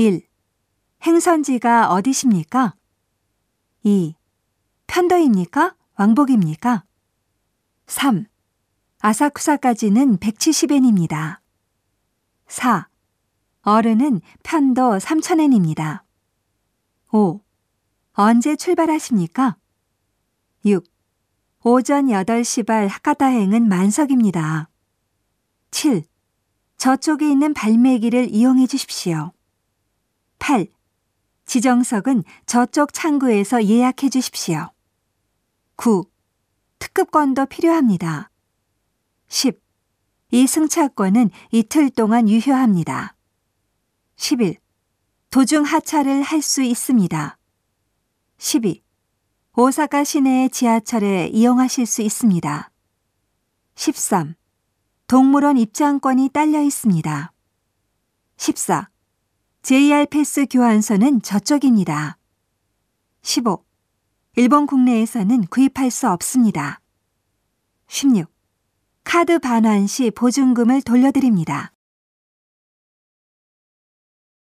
1. 행선지가 어디십니까? 2. 편도입니까? 왕복입니까? 3. 아사쿠사까지는 170엔입니다. 4. 어른은 편도 3,000엔입니다. 5. 언제 출발하십니까? 6. 오전 8시 발 하카타행은 만석입니다. 7. 저쪽에 있는 발매기를 이용해 주십시오. 8. 지정석은 저쪽 창구에서 예약해 주십시오. 9. 특급권도 필요합니다. 10. 이 승차권은 이틀 동안 유효합니다. 11. 도중 하차를 할 수 있습니다. 12. 오사카 시내의 지하철에 이용하실 수 있습니다. 13. 동물원 입장권이 딸려 있습니다. 14. JR 패스 교환소는 저쪽입니다. 15. 일본 국내에서는 구입할 수 없습니다. 16. 카드 반환 시 보증금을 돌려드립니다.